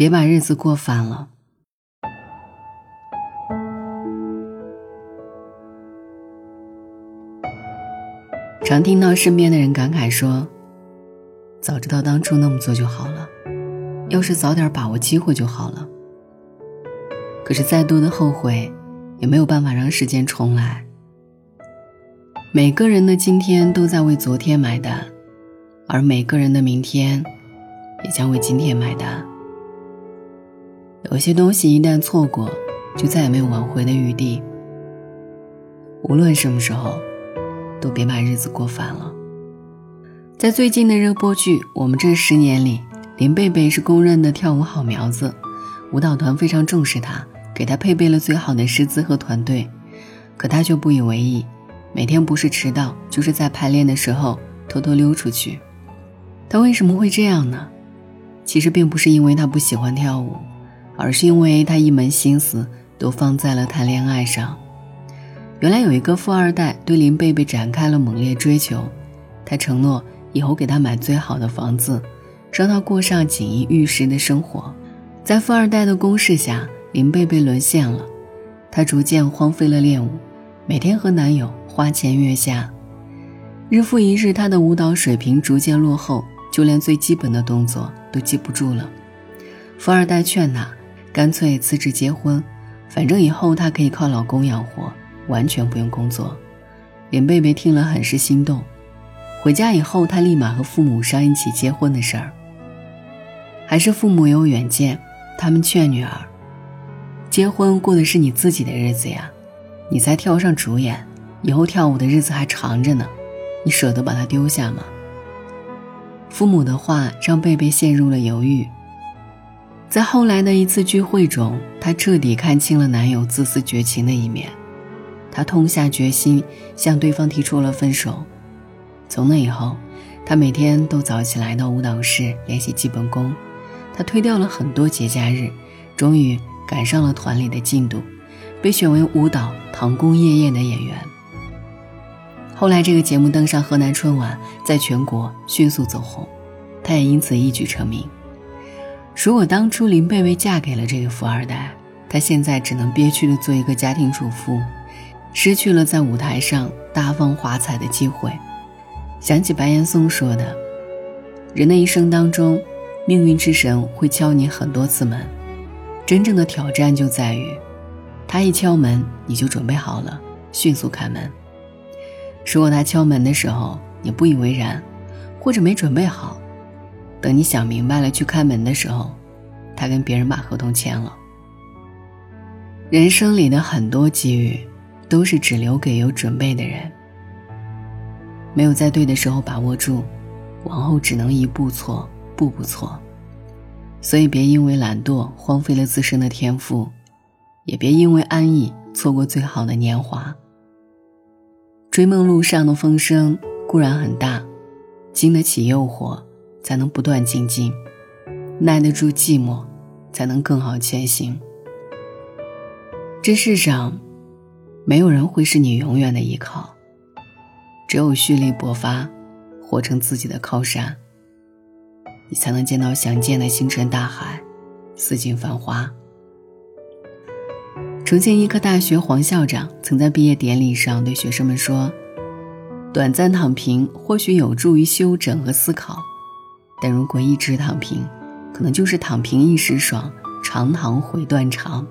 别把日子过烦了。常听到身边的人感慨说：“早知道当初那么做就好了，要是早点把握机会就好了。”可是再多的后悔，也没有办法让时间重来。每个人的今天都在为昨天买单，而每个人的明天，也将为今天买单。有些东西一旦错过，就再也没有挽回的余地。无论什么时候。都别把日子过烦了。在最近的热播剧《我们这十年》里，林贝贝是公认的跳舞好苗子，舞蹈团非常重视她，给她配备了最好的师资和团队。可她却不以为意，每天不是迟到，就是在排练的时候偷偷溜出去。她为什么会这样呢？其实并不是因为她不喜欢跳舞，而是因为他一门心思都放在了谈恋爱上。原来有一个富二代对林贝贝展开了猛烈追求，他承诺以后给她买最好的房子，让她过上锦衣玉食的生活。在富二代的攻势下，林贝贝沦陷了，她逐渐荒废了练舞，每天和男友花前月下。日复一日，她的舞蹈水平逐渐落后，就连最基本的动作都记不住了。富二代劝她，干脆辞职结婚，反正以后她可以靠老公养活。完全不用工作，林贝贝听了很是心动。回家以后，她立马和父母商议起结婚的事儿。还是父母有远见，他们劝女儿：“结婚过的是你自己的日子呀，你才挑上主演，以后跳舞的日子还长着呢，你舍得把它丢下吗？”父母的话让贝贝陷入了犹豫。在后来的一次聚会中，她彻底看清了男友自私绝情的一面。她痛下决心，向对方提出了分手。从那以后，她每天都早起来到舞蹈室练习基本功。她推掉了很多节假日，终于赶上了团里的进度，被选为舞蹈《唐宫夜宴》的演员。后来，这个节目登上河南春晚，在全国迅速走红，她也因此一举成名。如果当初林贝贝嫁给了这个富二代，她现在只能憋屈的做一个家庭主妇。失去了在舞台上大放华彩的机会，想起白岩松说的：“人的一生当中，命运之神会敲你很多次门，真正的挑战就在于，他一敲门你就准备好了，迅速开门。如果他敲门的时候你不以为然，或者没准备好，等你想明白了去开门的时候，他跟别人把合同签了。人生里的很多机遇。”都是只留给有准备的人。没有在对的时候把握住，往后只能一步错，步步错。所以别因为懒惰荒废了自身的天赋，也别因为安逸错过最好的年华。追梦路上的风声固然很大，经得起诱惑，才能不断精进；耐得住寂寞，才能更好前行。这世上。没有人会是你永远的依靠，只有蓄力勃发，活成自己的靠山，你才能见到想见的星辰大海，四锦繁花。重庆医科大学黄校长曾在毕业典礼上对学生们说：“短暂躺平或许有助于休整和思考，但如果一直躺平，可能就是躺平一时爽，长躺悔断肠。”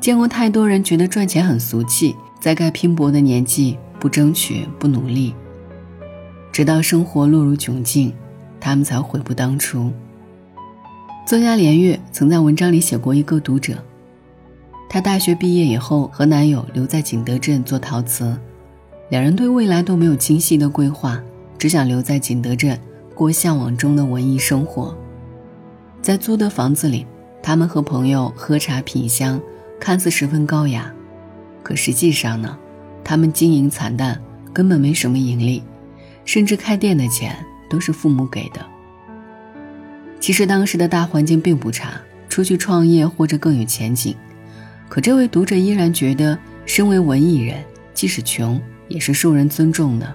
见过太多人觉得赚钱很俗气，在该拼搏的年纪不争取不努力，直到生活落入窘境，他们才悔不当初。作家连月曾在文章里写过一个读者，她大学毕业以后和男友留在景德镇做陶瓷，两人对未来都没有清晰的规划，只想留在景德镇过向往中的文艺生活。在租的房子里，他们和朋友喝茶品香。看似十分高雅，可实际上呢，他们经营惨淡，根本没什么盈利，甚至开店的钱都是父母给的。其实当时的大环境并不差，出去创业或者更有前景。可这位读者依然觉得，身为文艺人，即使穷也是受人尊重的。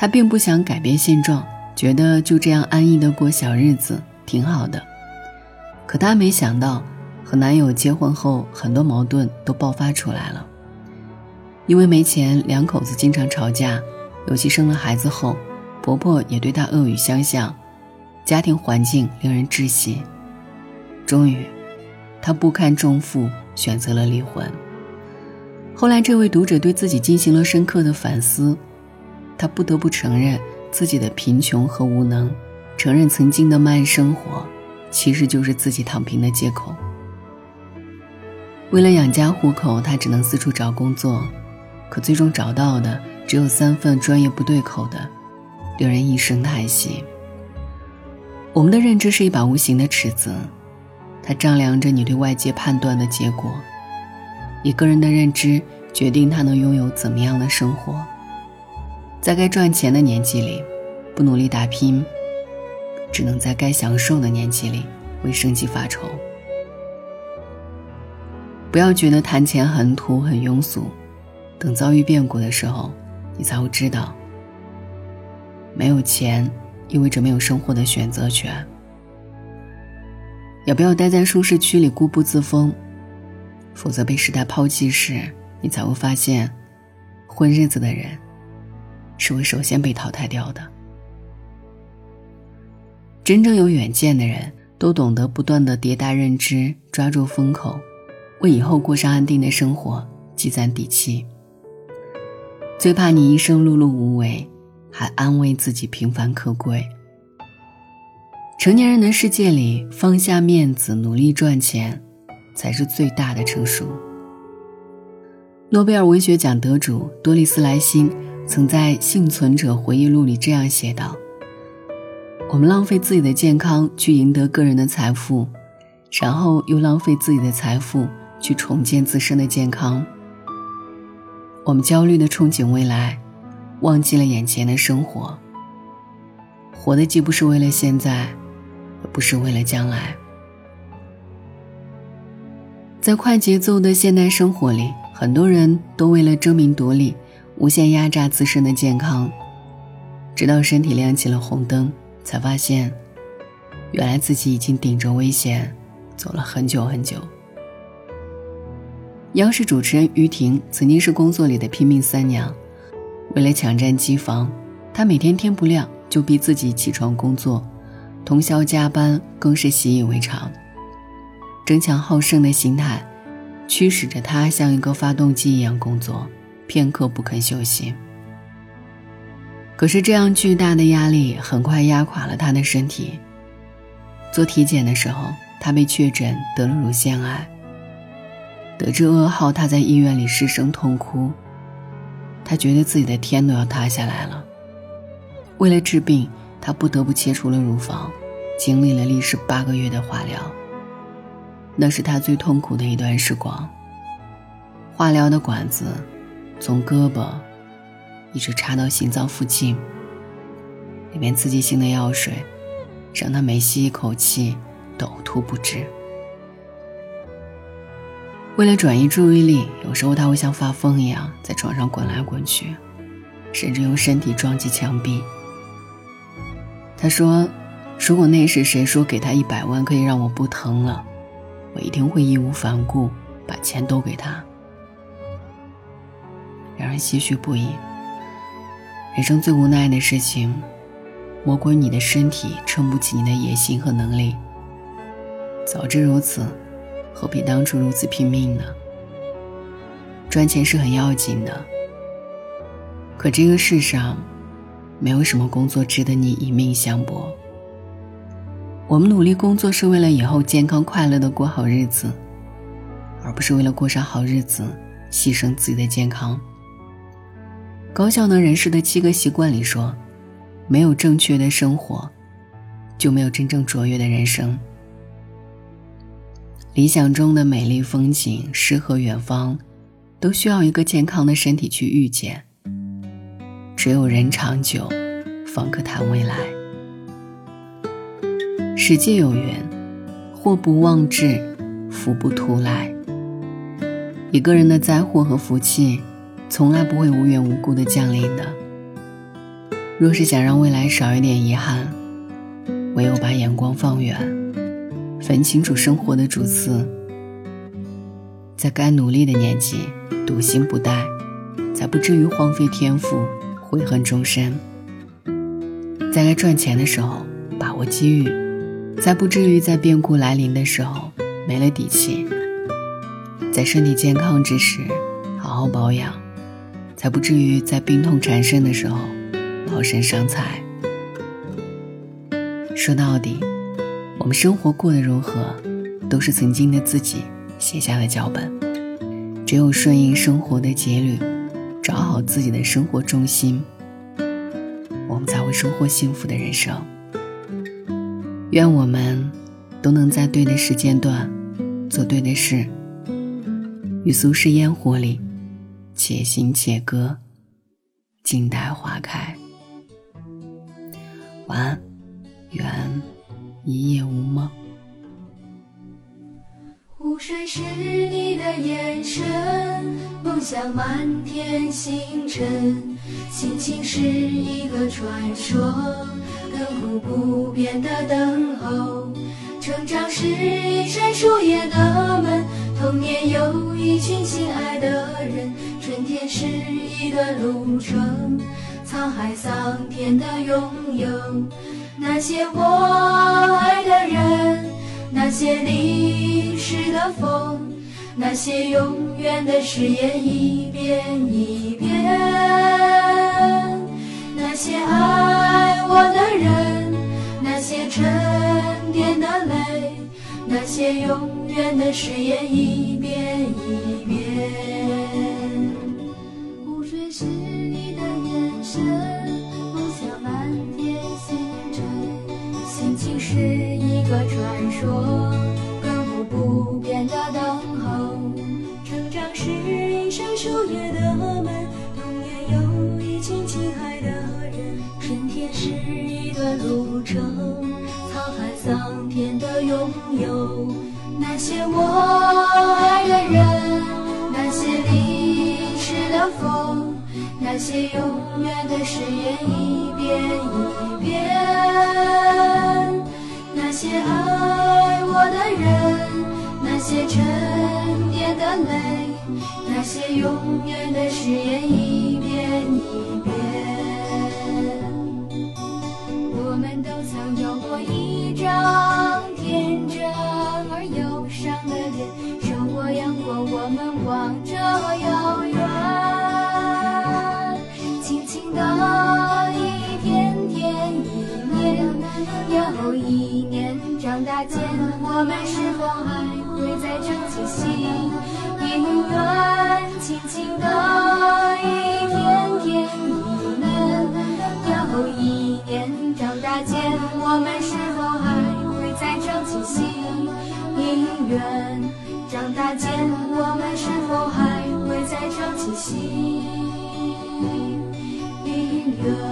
他并不想改变现状，觉得就这样安逸的过小日子挺好的。可她没想到，和男友结婚后，很多矛盾都爆发出来了。因为没钱，两口子经常吵架，尤其生了孩子后，婆婆也对她恶语相向，家庭环境令人窒息。终于，她不堪重负，选择了离婚。后来，这位读者对自己进行了深刻的反思，他不得不承认自己的贫穷和无能，承认曾经的慢生活，其实就是自己躺平的借口。为了养家糊口，他只能四处找工作，可最终找到的只有三份专业不对口的，令人一声叹息。我们的认知是一把无形的尺子，它丈量着你对外界判断的结果。一个人的认知决定他能拥有怎么样的生活。在该赚钱的年纪里，不努力打拼，只能在该享受的年纪里为生计发愁。不要觉得谈钱很土很庸俗，等遭遇变故的时候，你才会知道，没有钱意味着没有生活的选择权。也不要待在舒适区里固步自封。否则被时代抛弃时，你才会发现，混日子的人是会首先被淘汰掉的。真正有远见的人，都懂得不断的迭代认知，抓住风口，为以后过上安定的生活积攒底气。最怕你一生碌碌无为，还安慰自己平凡可贵。成年人的世界里，放下面子，努力赚钱。才是最大的成熟。诺贝尔文学奖得主多丽丝·莱辛曾在《幸存者回忆录》里这样写道：“我们浪费自己的健康去赢得个人的财富，然后又浪费自己的财富去重建自身的健康。我们焦虑的憧憬未来，忘记了眼前的生活。活的既不是为了现在，也不是为了将来。”在快节奏的现代生活里，很多人都为了争名夺利，无限压榨自身的健康，直到身体亮起了红灯，才发现，原来自己已经顶着危险走了很久很久。央视主持人于婷曾经是工作里的拼命三娘，为了抢占机房，她每天天不亮就逼自己起床工作，通宵加班更是习以为常。争强好胜的心态，驱使着他像一个发动机一样工作，片刻不肯休息。可是这样巨大的压力很快压垮了他的身体。做体检的时候，他被确诊得了乳腺癌。得知噩耗，他在医院里失声痛哭，他觉得自己的天都要塌下来了。为了治病，他不得不切除了乳房，经历了历时八个月的化疗。那是他最痛苦的一段时光。化疗的管子从胳膊一直插到心脏附近，里面刺激性的药水让他每吸一口气都呕吐不止。为了转移注意力，有时候他会像发疯一样在床上滚来滚去，甚至用身体撞击墙壁。他说：“如果那时谁说给他一百万可以让我不疼了？”我一定会义无反顾把钱都给他，让人唏嘘不已。人生最无奈的事情，莫过于你的身体撑不起你的野心和能力。早知如此，何必当初如此拼命呢？赚钱是很要紧的，可这个世上，没有什么工作值得你以命相搏。我们努力工作是为了以后健康快乐的过好日子，而不是为了过上好日子牺牲自己的健康。高效能人士的七个习惯里说，没有正确的生活，就没有真正卓越的人生。理想中的美丽风景、诗和远方，都需要一个健康的身体去遇见。只有人长久，方可谈未来。史记有云：“祸不妄至，福不突来。”一个人的灾祸和福气，从来不会无缘无故的降临的。若是想让未来少一点遗憾，唯有把眼光放远，分清楚生活的主次，在该努力的年纪笃行不怠，才不至于荒废天赋，悔恨终身。在该赚钱的时候把握机遇，才不至于在变故来临的时候没了底气。在身体健康之时好好保养，才不至于在病痛缠身的时候劳身伤财。说到底，我们生活过得如何，都是曾经的自己写下的脚本。只有顺应生活的节律，找好自己的生活重心，我们才会收获幸福的人生。愿我们都能在对的时间段做对的事，于俗世烟火里且行且歌，静待花开。晚安。愿一夜无梦。湖水是你的眼神，梦想满天星辰，心情是一个传说，亘古不变的等候。成长是一扇树叶的门，童年有一群心爱的人，春天是一段路程，沧海桑田的拥有。那些我爱的人，那些淋湿的风，那些永远的誓言一遍一遍。那些爱我的人，那些沉淀的泪，那些永远的誓言一遍一遍。是一个传说，亘古不变的等候。成长是一扇树叶的门，童年有一群亲爱的人。春天是一段路程，沧海桑田的拥有。那些我爱的人，那些淋湿的风，那些永远的誓言，一遍一遍。那些爱我的人，那些沉淀的泪，那些永远的誓言，一遍一遍。长大间我们是否还会再唱起心愿轻轻地一天天一年又一年长大间我们是否还会再唱起心？愿长大间我们是否还会再唱起心？愿